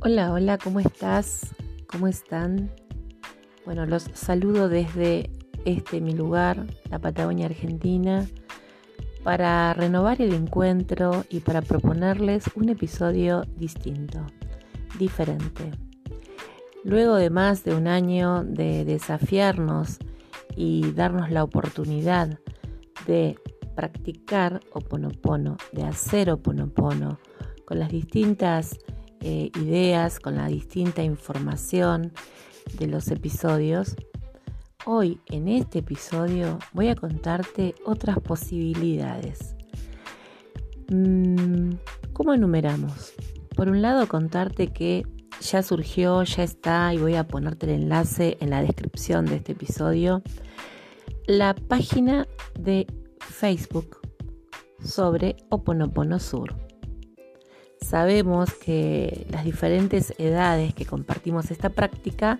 Hola, hola, ¿cómo estás? ¿Cómo están? Bueno, los saludo desde este mi lugar, la Patagonia Argentina, para renovar el encuentro y para proponerles un episodio distinto, diferente. Luego de más de un año de desafiarnos y darnos la oportunidad de practicar Oponopono, de hacer Oponopono, con las distintas eh, ideas, con la distinta información de los episodios, hoy en este episodio voy a contarte otras posibilidades. Mm, ¿Cómo enumeramos? Por un lado, contarte que ya surgió, ya está, y voy a ponerte el enlace en la descripción de este episodio, la página de Facebook sobre Oponopono Sur. Sabemos que las diferentes edades que compartimos esta práctica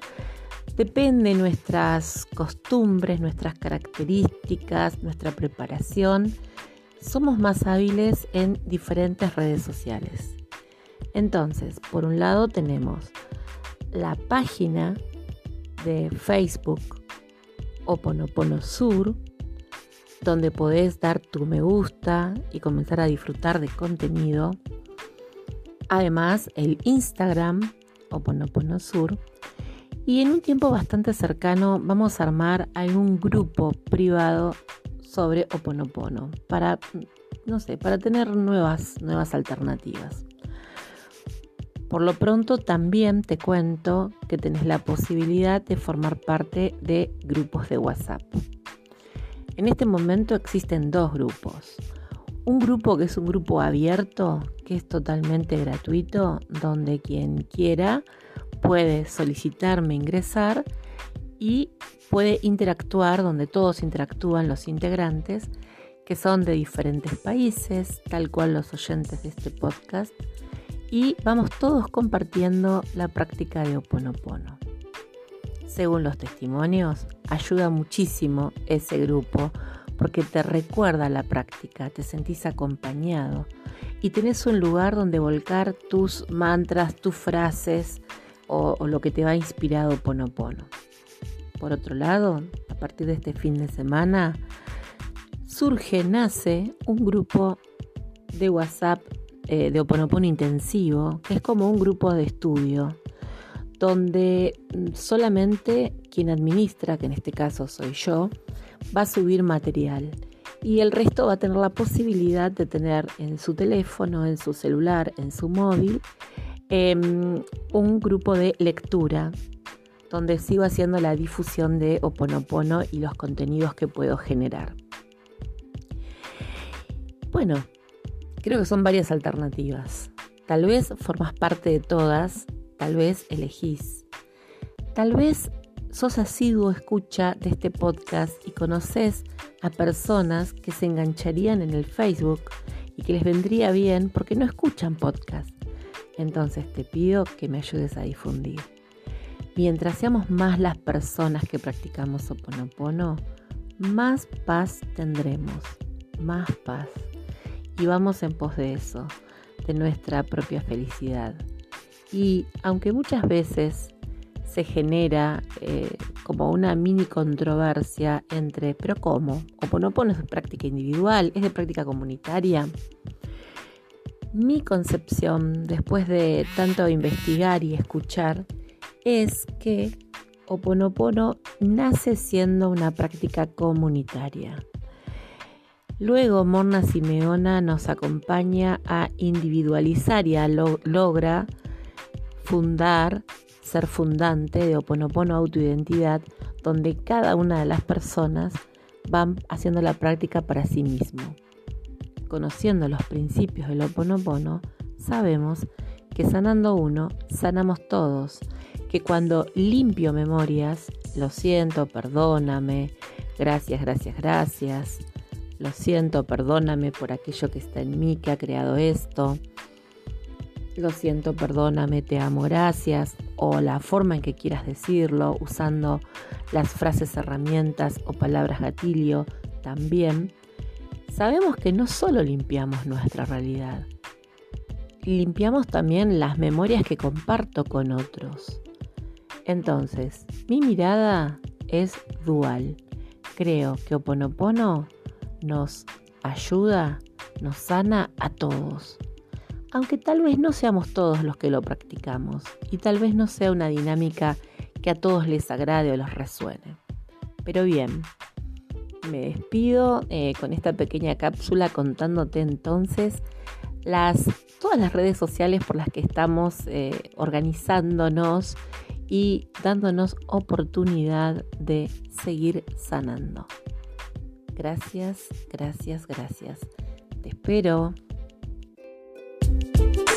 depende de nuestras costumbres, nuestras características, nuestra preparación. Somos más hábiles en diferentes redes sociales. Entonces, por un lado tenemos la página de Facebook Oponopono Sur, donde podés dar tu me gusta y comenzar a disfrutar de contenido. Además, el Instagram Oponopono Sur. Y en un tiempo bastante cercano vamos a armar algún grupo privado sobre Oponopono para, no sé, para tener nuevas, nuevas alternativas. Por lo pronto también te cuento que tenés la posibilidad de formar parte de grupos de WhatsApp. En este momento existen dos grupos. Un grupo que es un grupo abierto, que es totalmente gratuito, donde quien quiera puede solicitarme ingresar y puede interactuar, donde todos interactúan los integrantes, que son de diferentes países, tal cual los oyentes de este podcast, y vamos todos compartiendo la práctica de Oponopono. Según los testimonios, ayuda muchísimo ese grupo porque te recuerda la práctica, te sentís acompañado y tenés un lugar donde volcar tus mantras, tus frases o, lo que te va inspirado Ponopono. Por otro lado, a partir de este fin de semana, surge, nace un grupo de WhatsApp eh, de Oponopono intensivo, que es como un grupo de estudio, donde solamente quien administra, que en este caso soy yo, va a subir material y el resto va a tener la posibilidad de tener en su teléfono, en su celular, en su móvil, em, un grupo de lectura donde sigo haciendo la difusión de Oponopono y los contenidos que puedo generar. Bueno, creo que son varias alternativas. Tal vez formas parte de todas, tal vez elegís. Tal vez sos asiduo escucha de este podcast y conoces a personas que se engancharían en el Facebook y que les vendría bien porque no escuchan podcast. Entonces te pido que me ayudes a difundir. Mientras seamos más las personas que practicamos Oponopono, más paz tendremos, más paz. Y vamos en pos de eso, de nuestra propia felicidad. Y aunque muchas veces se genera eh, como una mini controversia entre, pero ¿cómo? Oponopono es práctica individual, es de práctica comunitaria. Mi concepción, después de tanto investigar y escuchar, es que Oponopono nace siendo una práctica comunitaria. Luego Morna Simeona nos acompaña a individualizar y a logra fundar ser fundante de Oponopono Autoidentidad, donde cada una de las personas van haciendo la práctica para sí mismo. Conociendo los principios del Oponopono, sabemos que sanando uno, sanamos todos, que cuando limpio memorias, lo siento, perdóname, gracias, gracias, gracias, lo siento, perdóname por aquello que está en mí, que ha creado esto, lo siento, perdóname, te amo, gracias, o la forma en que quieras decirlo, usando las frases herramientas o palabras gatillo también, sabemos que no solo limpiamos nuestra realidad, limpiamos también las memorias que comparto con otros. Entonces, mi mirada es dual. Creo que Oponopono nos ayuda, nos sana a todos. Aunque tal vez no seamos todos los que lo practicamos y tal vez no sea una dinámica que a todos les agrade o les resuene. Pero bien, me despido eh, con esta pequeña cápsula contándote entonces las, todas las redes sociales por las que estamos eh, organizándonos y dándonos oportunidad de seguir sanando. Gracias, gracias, gracias. Te espero. Bye.